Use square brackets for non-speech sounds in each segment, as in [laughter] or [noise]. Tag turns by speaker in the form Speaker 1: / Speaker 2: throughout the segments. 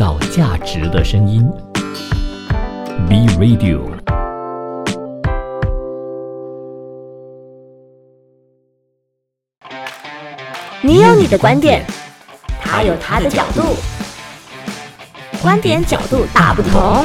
Speaker 1: 造价值的声音。B Radio。
Speaker 2: 你有你的观点，他有他的角度，观点角度大不同。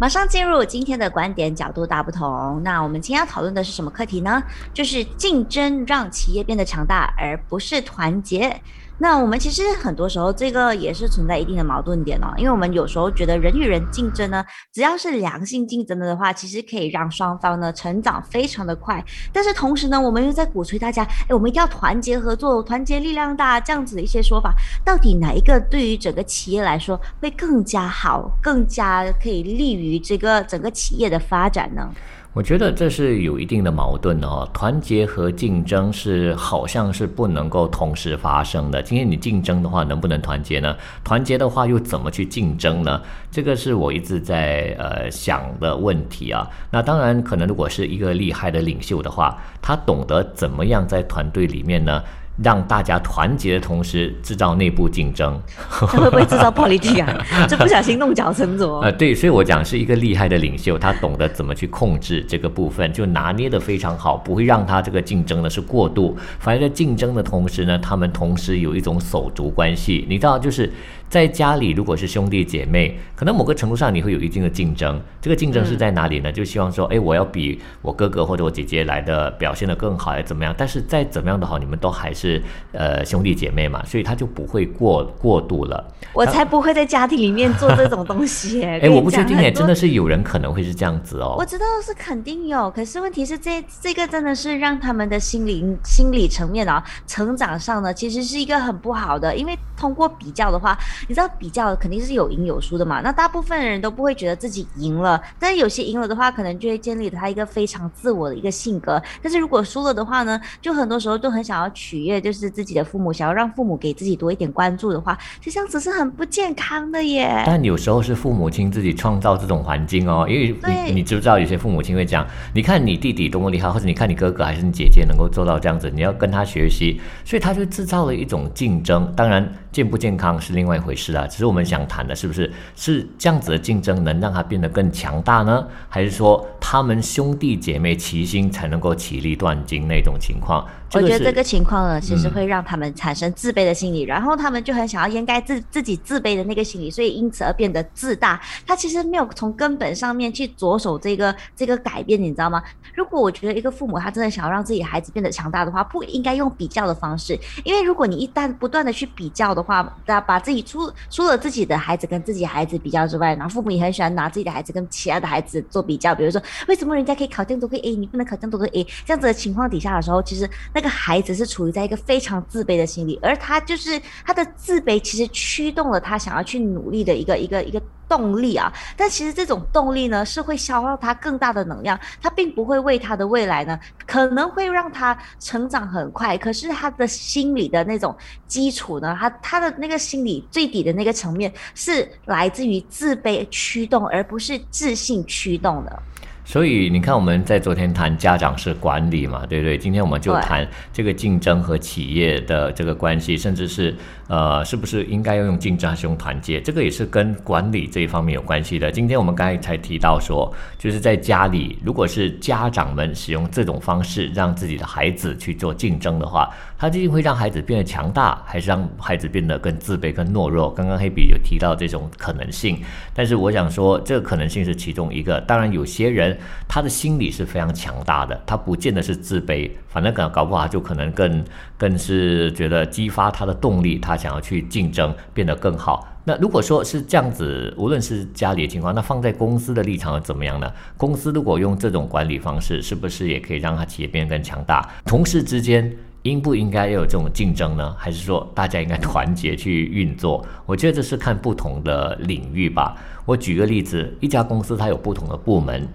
Speaker 2: 马上进入今天的观点角度大不同。那我们今天要讨论的是什么课题呢？就是竞争让企业变得强大，而不是团结。那我们其实很多时候这个也是存在一定的矛盾点哦，因为我们有时候觉得人与人竞争呢，只要是良性竞争的话，其实可以让双方呢成长非常的快。但是同时呢，我们又在鼓吹大家，哎，我们一定要团结合作，团结力量大这样子的一些说法，到底哪一个对于整个企业来说会更加好，更加可以利于这个整个企业的发展呢？
Speaker 1: 我觉得这是有一定的矛盾的哦，团结和竞争是好像是不能够同时发生的。今天你竞争的话，能不能团结呢？团结的话，又怎么去竞争呢？这个是我一直在呃想的问题啊。那当然，可能如果是一个厉害的领袖的话，他懂得怎么样在团队里面呢？让大家团结的同时，制造内部竞争，[laughs] 他
Speaker 2: 会不会制造暴力啊？[laughs] 这不小心弄巧成拙。
Speaker 1: 呃，对，所以我讲是一个厉害的领袖，他懂得怎么去控制这个部分，就拿捏的非常好，不会让他这个竞争呢是过度，反而在竞争的同时呢，他们同时有一种手足关系。你知道，就是在家里，如果是兄弟姐妹，可能某个程度上你会有一定的竞争。这个竞争是在哪里呢？就希望说，哎，我要比我哥哥或者我姐姐来的表现的更好，还是怎么样？但是再怎么样的好，你们都还是。呃兄弟姐妹嘛，所以他就不会过过度了。
Speaker 2: 我才不会在家庭里面做这种东西哎。[laughs]
Speaker 1: 哎，我不确定哎，真的是有人可能会是这样子哦。
Speaker 2: 我知道是肯定有，可是问题是这这个真的是让他们的心灵心理层面啊成长上呢，其实是一个很不好的。因为通过比较的话，你知道比较肯定是有赢有输的嘛。那大部分人都不会觉得自己赢了，但是有些赢了的话，可能就会建立他一个非常自我的一个性格。但是如果输了的话呢，就很多时候都很想要取悦。就是自己的父母想要让父母给自己多一点关注的话，就这样子是很不健康的耶。
Speaker 1: 但有时候是父母亲自己创造这种环境哦，因为你你知不知道有些父母亲会讲，你看你弟弟多么厉害，或者你看你哥哥还是你姐姐能够做到这样子，你要跟他学习，所以他就制造了一种竞争。当然健不健康是另外一回事啊，只是我们想谈的是不是是这样子的竞争能让他变得更强大呢？还是说他们兄弟姐妹齐心才能够其利断金那种情况？
Speaker 2: 我觉得这个情况呢，其实会让他们产生自卑的心理，然后他们就很想要掩盖自自己自卑的那个心理，所以因此而变得自大。他其实没有从根本上面去着手这个这个改变，你知道吗？如果我觉得一个父母他真的想要让自己的孩子变得强大的话，不应该用比较的方式，因为如果你一旦不断的去比较的话，那把自己除除了自己的孩子跟自己孩子比较之外，然后父母也很喜欢拿自己的孩子跟其他的孩子做比较，比如说为什么人家可以考这么多个 A，你不能考这么多个 A？这样子的情况底下的时候，其实那。这个孩子是处于在一个非常自卑的心理，而他就是他的自卑，其实驱动了他想要去努力的一个一个一个动力啊。但其实这种动力呢，是会消耗他更大的能量，他并不会为他的未来呢，可能会让他成长很快。可是他的心理的那种基础呢，他他的那个心理最底的那个层面，是来自于自卑驱动，而不是自信驱动的。
Speaker 1: 所以你看，我们在昨天谈家长式管理嘛，对不对？今天我们就谈这个竞争和企业的这个关系，甚至是呃，是不是应该要用竞争还是用团结？这个也是跟管理这一方面有关系的。今天我们刚才才提到说，就是在家里，如果是家长们使用这种方式让自己的孩子去做竞争的话，他究竟会让孩子变得强大，还是让孩子变得更自卑、更懦弱？刚刚黑比有提到这种可能性，但是我想说，这个可能性是其中一个。当然，有些人。他的心理是非常强大的，他不见得是自卑，反正搞搞不好就可能更更是觉得激发他的动力，他想要去竞争，变得更好。那如果说是这样子，无论是家里的情况，那放在公司的立场怎么样呢？公司如果用这种管理方式，是不是也可以让他企业变得更强大？同事之间应不应该要有这种竞争呢？还是说大家应该团结去运作？我觉得这是看不同的领域吧。我举个例子，一家公司它有不同的部门。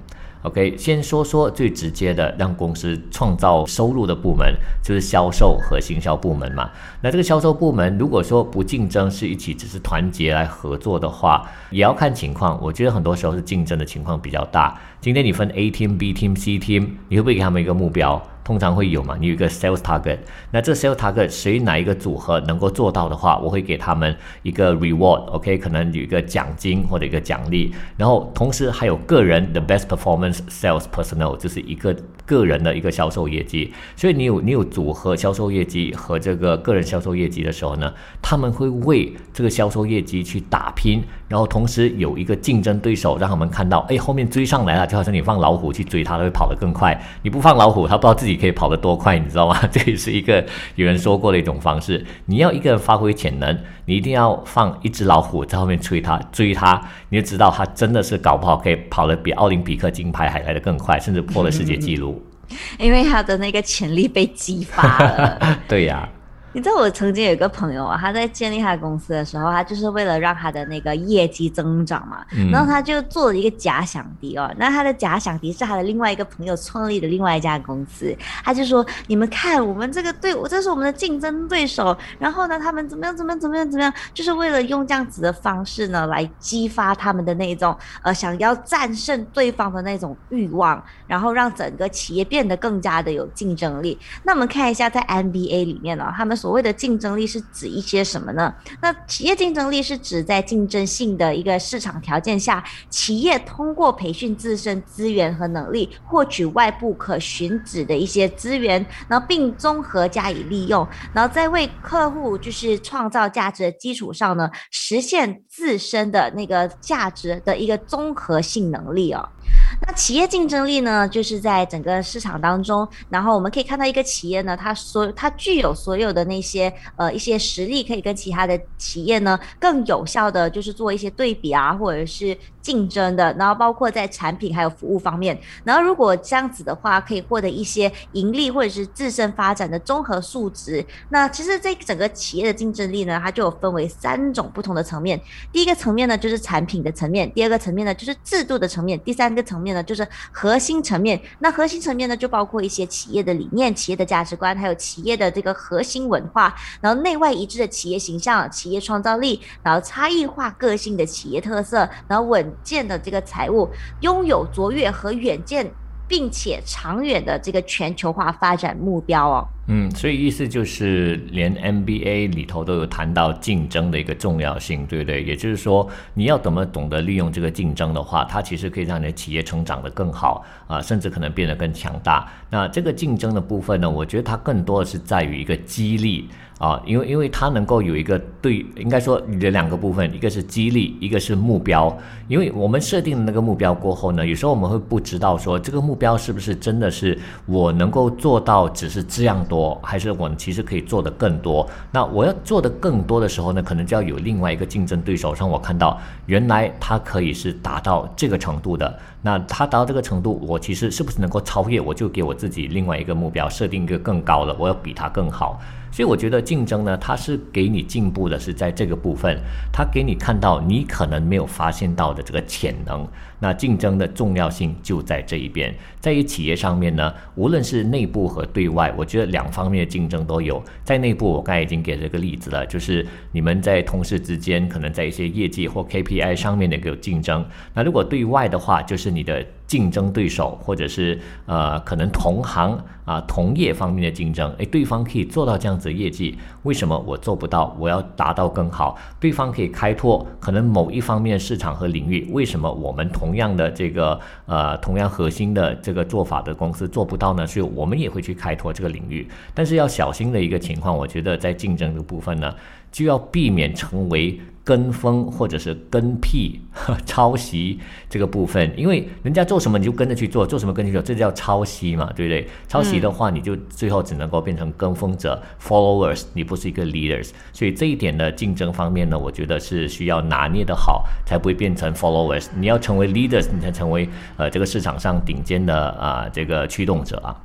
Speaker 1: OK，先说说最直接的让公司创造收入的部门，就是销售和行销部门嘛。那这个销售部门如果说不竞争，是一起只是团结来合作的话，也要看情况。我觉得很多时候是竞争的情况比较大。今天你分 A team、B team、C team，你会不会给他们一个目标？通常会有嘛，你有一个 sales target，那这 sales target 谁哪一个组合能够做到的话，我会给他们一个 reward，OK，可能有一个奖金或者一个奖励，然后同时还有个人 the best performance sales personnel，就是一个个人的一个销售业绩，所以你有你有组合销售业绩和这个个人销售业绩的时候呢，他们会为这个销售业绩去打拼，然后同时有一个竞争对手，让他们看到，哎，后面追上来了，就好像你放老虎去追他，他会跑得更快，你不放老虎，他不知道自己可以跑得多快，你知道吗？[laughs] 这也是一个有人说过的一种方式。你要一个人发挥潜能，你一定要放一只老虎在后面追他，追他，你就知道他真的是搞不好可以跑得比奥林匹克金牌还来得更快，甚至破了世界纪录。
Speaker 2: 因为他的那个潜力被激发了。[laughs]
Speaker 1: 对呀。
Speaker 2: 你知道我曾经有一个朋友啊，他在建立他的公司的时候，他就是为了让他的那个业绩增长嘛，然后他就做了一个假想敌哦。那他的假想敌是他的另外一个朋友创立的另外一家公司，他就说：“你们看，我们这个队伍，这是我们的竞争对手。然后呢，他们怎么样，怎么样，怎么样，怎么样，就是为了用这样子的方式呢，来激发他们的那种呃想要战胜对方的那种欲望，然后让整个企业变得更加的有竞争力。那我们看一下在 NBA 里面呢，他们。所谓的竞争力是指一些什么呢？那企业竞争力是指在竞争性的一个市场条件下，企业通过培训自身资源和能力，获取外部可寻址的一些资源，然后并综合加以利用，然后在为客户就是创造价值的基础上呢，实现自身的那个价值的一个综合性能力哦。那企业竞争力呢，就是在整个市场当中，然后我们可以看到一个企业呢，它所它具有所有的那些呃一些实力，可以跟其他的企业呢更有效的就是做一些对比啊，或者是。竞争的，然后包括在产品还有服务方面，然后如果这样子的话，可以获得一些盈利或者是自身发展的综合数值。那其实这整个企业的竞争力呢，它就有分为三种不同的层面。第一个层面呢，就是产品的层面；第二个层面呢，就是制度的层面；第三个层面呢，就是核心层面。那核心层面呢，就包括一些企业的理念、企业的价值观，还有企业的这个核心文化，然后内外一致的企业形象、企业创造力，然后差异化个性的企业特色，然后稳。建的这个财务，拥有卓越和远见，并且长远的这个全球化发展目标哦。
Speaker 1: 嗯，所以意思就是连 MBA 里头都有谈到竞争的一个重要性，对不对？也就是说，你要怎么懂得利用这个竞争的话，它其实可以让你的企业成长得更好啊，甚至可能变得更强大。那这个竞争的部分呢，我觉得它更多的是在于一个激励。啊，因为因为它能够有一个对，应该说你的两个部分，一个是激励，一个是目标。因为我们设定的那个目标过后呢，有时候我们会不知道说这个目标是不是真的是我能够做到，只是这样多，还是我其实可以做的更多。那我要做的更多的时候呢，可能就要有另外一个竞争对手让我看到，原来他可以是达到这个程度的。那他达到这个程度，我其实是不是能够超越？我就给我自己另外一个目标，设定一个更高的，我要比他更好。所以我觉得竞争呢，它是给你进步的，是在这个部分，它给你看到你可能没有发现到的这个潜能。那竞争的重要性就在这一边，在于企业上面呢，无论是内部和对外，我觉得两方面的竞争都有。在内部，我刚才已经给了个例子了，就是你们在同事之间，可能在一些业绩或 KPI 上面的一个竞争。那如果对外的话，就是你的竞争对手，或者是呃可能同行啊同业方面的竞争。诶，对方可以做到这样子的业绩，为什么我做不到？我要达到更好。对方可以开拓可能某一方面市场和领域，为什么我们同样的这个呃，同样核心的这个做法的公司做不到呢，所以我们也会去开拓这个领域。但是要小心的一个情况，我觉得在竞争的部分呢，就要避免成为。跟风或者是跟屁 [laughs] 抄袭这个部分，因为人家做什么你就跟着去做，做什么跟着去做，这叫抄袭嘛，对不对？抄袭的话，你就最后只能够变成跟风者 （followers），你不是一个 leaders。所以这一点的竞争方面呢，我觉得是需要拿捏的好，才不会变成 followers。你要成为 leaders，你才成为呃这个市场上顶尖的啊这个驱动者啊。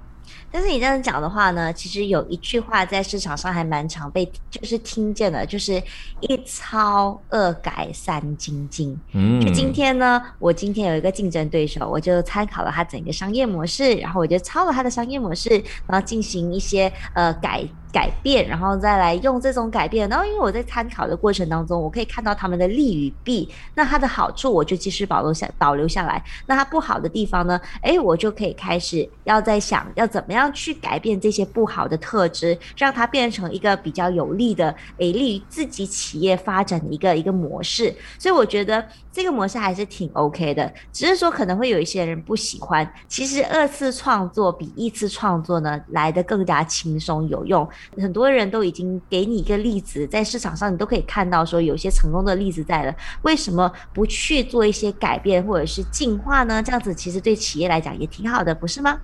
Speaker 2: 但是你这样讲的话呢，其实有一句话在市场上还蛮常被就是听见的，就是一抄二改三精进。嗯，就今天呢，我今天有一个竞争对手，我就参考了他整个商业模式，然后我就抄了他的商业模式，然后进行一些呃改。改变，然后再来用这种改变。然后因为我在参考的过程当中，我可以看到他们的利与弊。那它的好处我就继续保留下保留下来。那它不好的地方呢？哎，我就可以开始要在想要怎么样去改变这些不好的特质，让它变成一个比较有利的、有利于自己企业发展的一个一个模式。所以我觉得这个模式还是挺 OK 的，只是说可能会有一些人不喜欢。其实二次创作比一次创作呢来的更加轻松有用。很多人都已经给你一个例子，在市场上你都可以看到说有些成功的例子在了。为什么不去做一些改变或者是进化呢？这样子其实对企业来讲也挺好的，不是吗？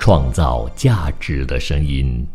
Speaker 1: 创造价值的声音。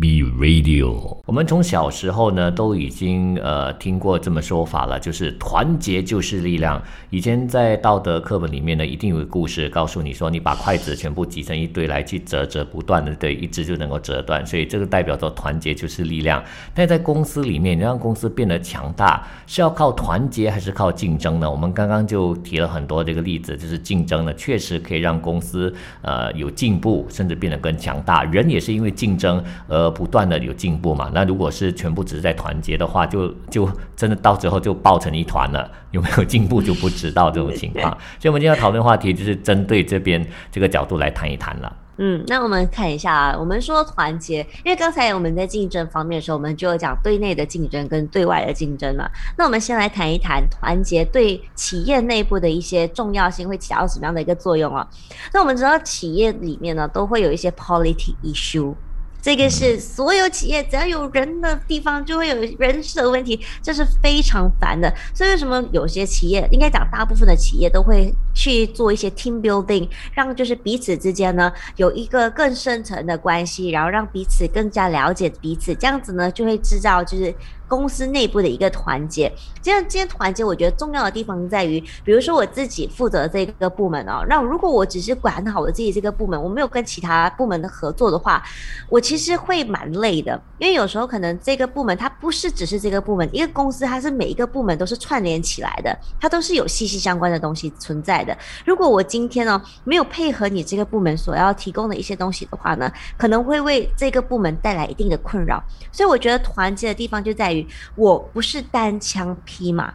Speaker 1: Be Radio，我们从小时候呢都已经呃听过这么说法了，就是团结就是力量。以前在道德课本里面呢，一定有个故事告诉你说，你把筷子全部挤成一堆来去折折不断的，对，一只就能够折断。所以这个代表着团结就是力量。但在公司里面，你让公司变得强大，是要靠团结还是靠竞争呢？我们刚刚就提了很多这个例子，就是竞争呢，确实可以让公司呃有进步，甚至变得更强大。人也是因为竞争。呃，不断的有进步嘛？那如果是全部只是在团结的话，就就真的到最后就抱成一团了。有没有进步就不知道这种情况。[laughs] 所以，我们今天要讨论话题就是针对这边这个角度来谈一谈了。
Speaker 2: 嗯，那我们看一下啊，我们说团结，因为刚才我们在竞争方面的时候，我们就有讲对内的竞争跟对外的竞争嘛。那我们先来谈一谈团结对企业内部的一些重要性，会起到什么样的一个作用啊？那我们知道企业里面呢，都会有一些 politics issue。这个是所有企业只要有人的地方就会有人事的问题，这是非常烦的。所以为什么有些企业，应该讲大部分的企业都会去做一些 team building，让就是彼此之间呢有一个更深层的关系，然后让彼此更加了解彼此，这样子呢就会制造就是。公司内部的一个团结，这样今天团结，我觉得重要的地方在于，比如说我自己负责这个部门哦，那如果我只是管好我自己这个部门，我没有跟其他部门的合作的话，我其实会蛮累的，因为有时候可能这个部门它不是只是这个部门，一个公司它是每一个部门都是串联起来的，它都是有息息相关的东西存在的。如果我今天呢没有配合你这个部门所要提供的一些东西的话呢，可能会为这个部门带来一定的困扰。所以我觉得团结的地方就在于。我不是单枪匹马。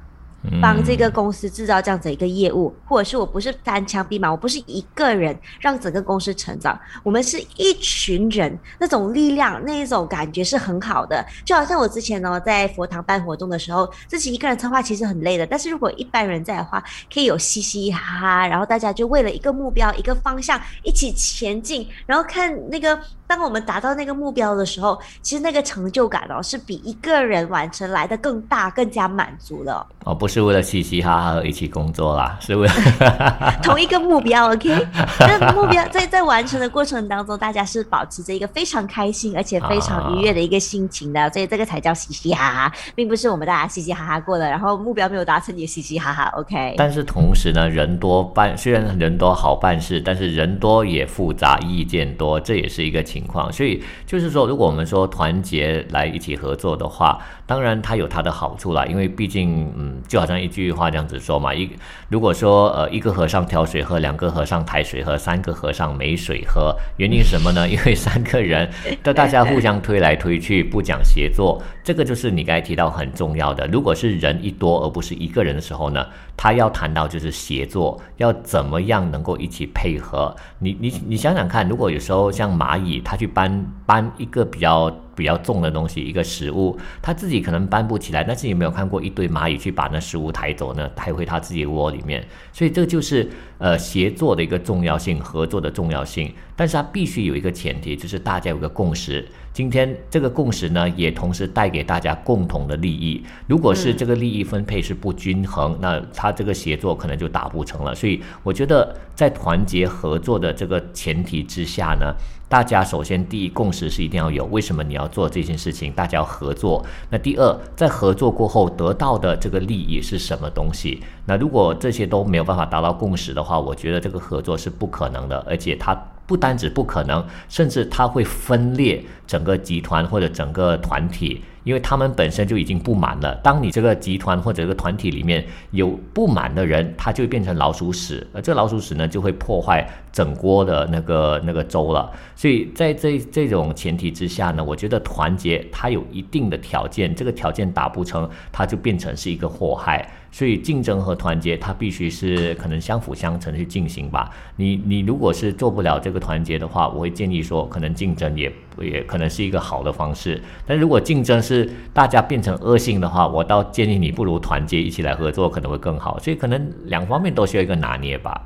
Speaker 2: 帮这个公司制造这样子一个业务，或者是我不是单枪匹马，我不是一个人让整个公司成长，我们是一群人，那种力量，那一种感觉是很好的。就好像我之前呢在佛堂办活动的时候，自己一个人策划其实很累的，但是如果一般人在的话，可以有嘻嘻哈哈，然后大家就为了一个目标、一个方向一起前进，然后看那个当我们达到那个目标的时候，其实那个成就感哦是比一个人完成来的更大、更加满足的
Speaker 1: 哦，不。是为了嘻嘻哈哈一起工作啦，[laughs] 是为了 [laughs]
Speaker 2: 同一个目标。OK，那目标在在完成的过程当中，大家是保持着一个非常开心而且非常愉悦的一个心情的，所以这个才叫嘻嘻哈哈，并不是我们大家嘻嘻哈哈过了，然后目标没有达成也嘻嘻哈哈。OK，
Speaker 1: 但是同时呢，人多办虽然人多好办事，但是人多也复杂，意见多，这也是一个情情况。所以就是说，如果我们说团结来一起合作的话，当然它有它的好处啦，因为毕竟嗯就。好像一句话这样子说嘛，一如果说呃一个和尚挑水喝，两个和尚抬水喝，三个和尚没水喝，原因什么呢？[laughs] 因为三个人的大家互相推来推去，不讲协作，这个就是你刚才提到很重要的。如果是人一多而不是一个人的时候呢，他要谈到就是协作，要怎么样能够一起配合。你你你想想看，如果有时候像蚂蚁，它去搬搬一个比较。比较重的东西，一个食物，他自己可能搬不起来，但是有没有看过一堆蚂蚁去把那食物抬走呢？抬回他自己的窝里面。所以这就是呃协作的一个重要性，合作的重要性。但是它必须有一个前提，就是大家有个共识。今天这个共识呢，也同时带给大家共同的利益。如果是这个利益分配是不均衡，那他这个协作可能就达不成了。所以我觉得在团结合作的这个前提之下呢。大家首先第一共识是一定要有，为什么你要做这件事情？大家要合作。那第二，在合作过后得到的这个利益是什么东西？那如果这些都没有办法达到共识的话，我觉得这个合作是不可能的，而且它不单止不可能，甚至它会分裂整个集团或者整个团体。因为他们本身就已经不满了。当你这个集团或者这个团体里面有不满的人，他就会变成老鼠屎，而这老鼠屎呢，就会破坏整锅的那个那个粥了。所以在这这种前提之下呢，我觉得团结它有一定的条件，这个条件达不成，它就变成是一个祸害。所以竞争和团结，它必须是可能相辅相成去进行吧。你你如果是做不了这个团结的话，我会建议说，可能竞争也也可能是一个好的方式。但如果竞争是大家变成恶性的话，我倒建议你不如团结一起来合作，可能会更好。所以可能两方面都需要一个拿捏吧。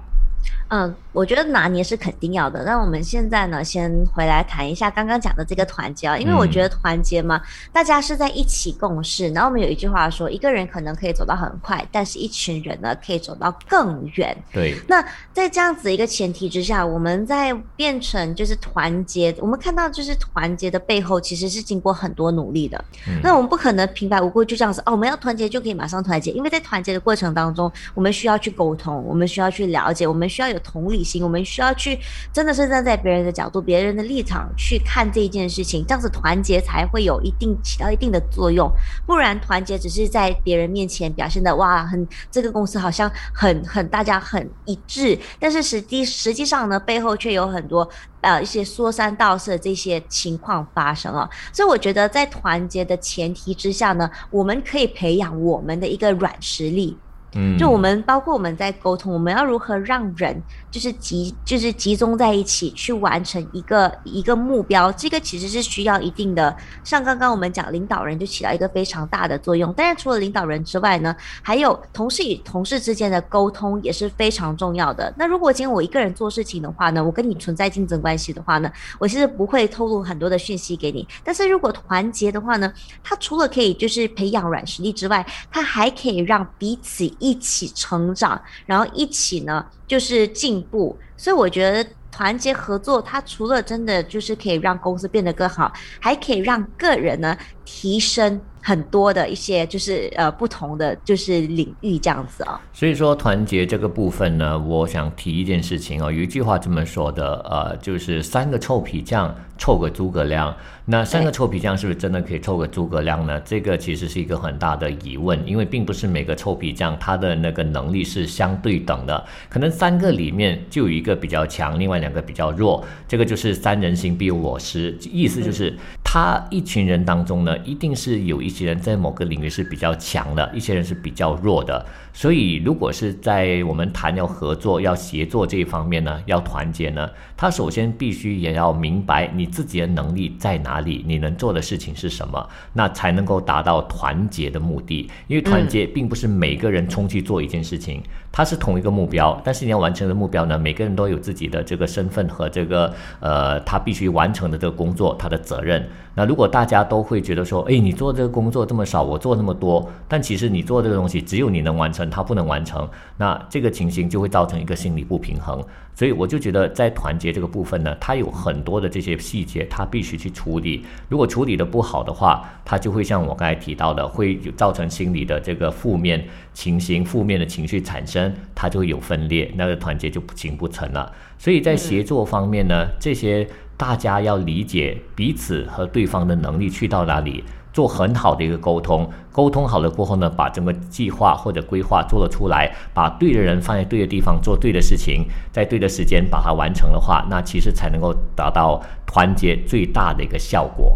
Speaker 2: 嗯，我觉得拿捏是肯定要的。那我们现在呢，先回来谈一下刚刚讲的这个团结啊，因为我觉得团结嘛，大家是在一起共事。然后我们有一句话说，一个人可能可以走到很快，但是一群人呢可以走到更远。
Speaker 1: 对。
Speaker 2: 那在这样子一个前提之下，我们在变成就是团结，我们看到就是团结的背后其实是经过很多努力的。那我们不可能平白无故就这样子哦，我们要团结就可以马上团结，因为在团结的过程当中，我们需要去沟通，我们需要去了解，我们需要有。同理心，我们需要去真的是站在别人的角度、别人的立场去看这一件事情，这样子团结才会有一定起到一定的作用。不然团结只是在别人面前表现的哇，很这个公司好像很很大家很一致，但是实际实际上呢，背后却有很多呃一些说三道四的这些情况发生了。所以我觉得在团结的前提之下呢，我们可以培养我们的一个软实力。
Speaker 1: 嗯，
Speaker 2: 就我们包括我们在沟通，我们要如何让人就是集就是集中在一起去完成一个一个目标，这个其实是需要一定的。像刚刚我们讲领导人就起到一个非常大的作用，但是除了领导人之外呢，还有同事与同事之间的沟通也是非常重要的。那如果今天我一个人做事情的话呢，我跟你存在竞争关系的话呢，我其实不会透露很多的讯息给你。但是如果团结的话呢，它除了可以就是培养软实力之外，它还可以让彼此。一起成长，然后一起呢，就是进不。所以我觉得团结合作，它除了真的就是可以让公司变得更好，还可以让个人呢提升。很多的一些就是呃不同的就是领域这样子啊，
Speaker 1: 所以说团结这个部分呢，我想提一件事情哦，有一句话这么说的，呃，就是三个臭皮匠凑个诸葛亮，那三个臭皮匠是不是真的可以凑个诸葛亮呢？这个其实是一个很大的疑问，因为并不是每个臭皮匠他的那个能力是相对等的，可能三个里面就有一个比较强，另外两个比较弱，这个就是三人行必有我师，意思就是他一群人当中呢，一定是有一。些人在某个领域是比较强的，一些人是比较弱的。所以，如果是在我们谈要合作、要协作这一方面呢，要团结呢，他首先必须也要明白你自己的能力在哪里，你能做的事情是什么，那才能够达到团结的目的。因为团结并不是每个人冲去做一件事情，它是同一个目标，但是你要完成的目标呢，每个人都有自己的这个身份和这个呃，他必须完成的这个工作，他的责任。那如果大家都会觉得说，哎，你做这个工作这么少，我做那么多，但其实你做这个东西只有你能完成，他不能完成，那这个情形就会造成一个心理不平衡。所以我就觉得在团结这个部分呢，它有很多的这些细节，它必须去处理。如果处理的不好的话，它就会像我刚才提到的，会有造成心理的这个负面情形、负面的情绪产生，它就会有分裂，那个团结就不行不成了。所以在协作方面呢，这些。大家要理解彼此和对方的能力去到哪里，做很好的一个沟通。沟通好了过后呢，把整个计划或者规划做了出来，把对的人放在对的地方，做对的事情，在对的时间把它完成的话，那其实才能够达到团结最大的一个效果。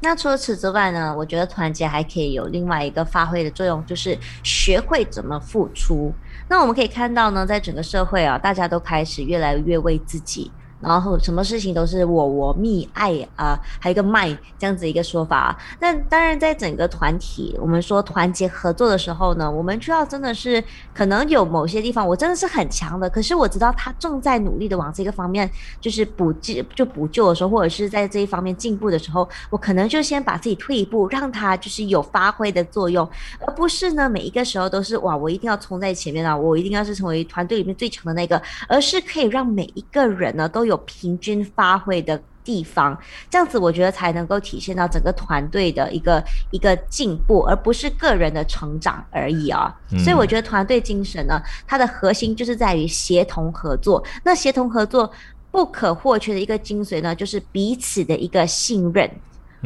Speaker 2: 那除此之外呢，我觉得团结还可以有另外一个发挥的作用，就是学会怎么付出。那我们可以看到呢，在整个社会啊，大家都开始越来越为自己。然后什么事情都是我我密爱啊，还有一个卖这样子一个说法。那当然，在整个团体，我们说团结合作的时候呢，我们需要真的是可能有某些地方我真的是很强的，可是我知道他正在努力的往这个方面就是补救就补救的时候，或者是在这一方面进步的时候，我可能就先把自己退一步，让他就是有发挥的作用，而不是呢每一个时候都是哇我一定要冲在前面啊，我一定要是成为团队里面最强的那个，而是可以让每一个人呢都。有平均发挥的地方，这样子我觉得才能够体现到整个团队的一个一个进步，而不是个人的成长而已啊。所以我觉得团队精神呢，它的核心就是在于协同合作。那协同合作不可或缺的一个精髓呢，就是彼此的一个信任。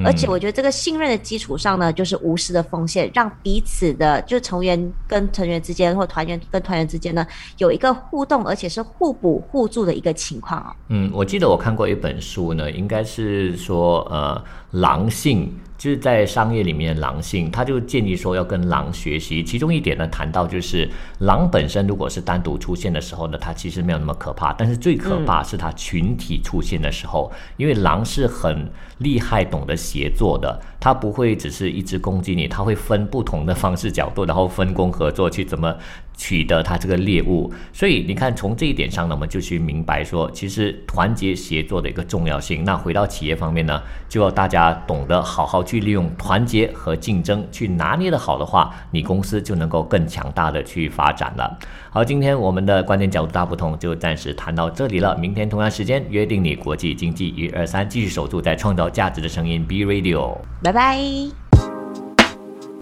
Speaker 2: 而且我觉得这个信任的基础上呢，就是无私的奉献，让彼此的就成员跟成员之间或团员跟团员之间呢有一个互动，而且是互补互助的一个情况哦。
Speaker 1: 嗯，我记得我看过一本书呢，应该是说呃狼性。就是在商业里面，狼性他就建议说要跟狼学习。其中一点呢，谈到就是狼本身如果是单独出现的时候呢，它其实没有那么可怕。但是最可怕是它群体出现的时候，因为狼是很厉害、懂得协作的，它不会只是一直攻击你，它会分不同的方式角度，然后分工合作去怎么。取得它这个猎物，所以你看，从这一点上呢，我们就去明白说，其实团结协作的一个重要性。那回到企业方面呢，就要大家懂得好好去利用团结和竞争，去拿捏的好的话，你公司就能够更强大的去发展了。好，今天我们的观点角度大不同，就暂时谈到这里了。明天同样时间约定你国际经济一二三，继续守住在创造价值的声音 B Radio，
Speaker 2: 拜拜。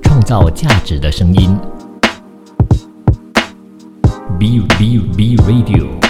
Speaker 1: 创造价值的声音。B B B Radio。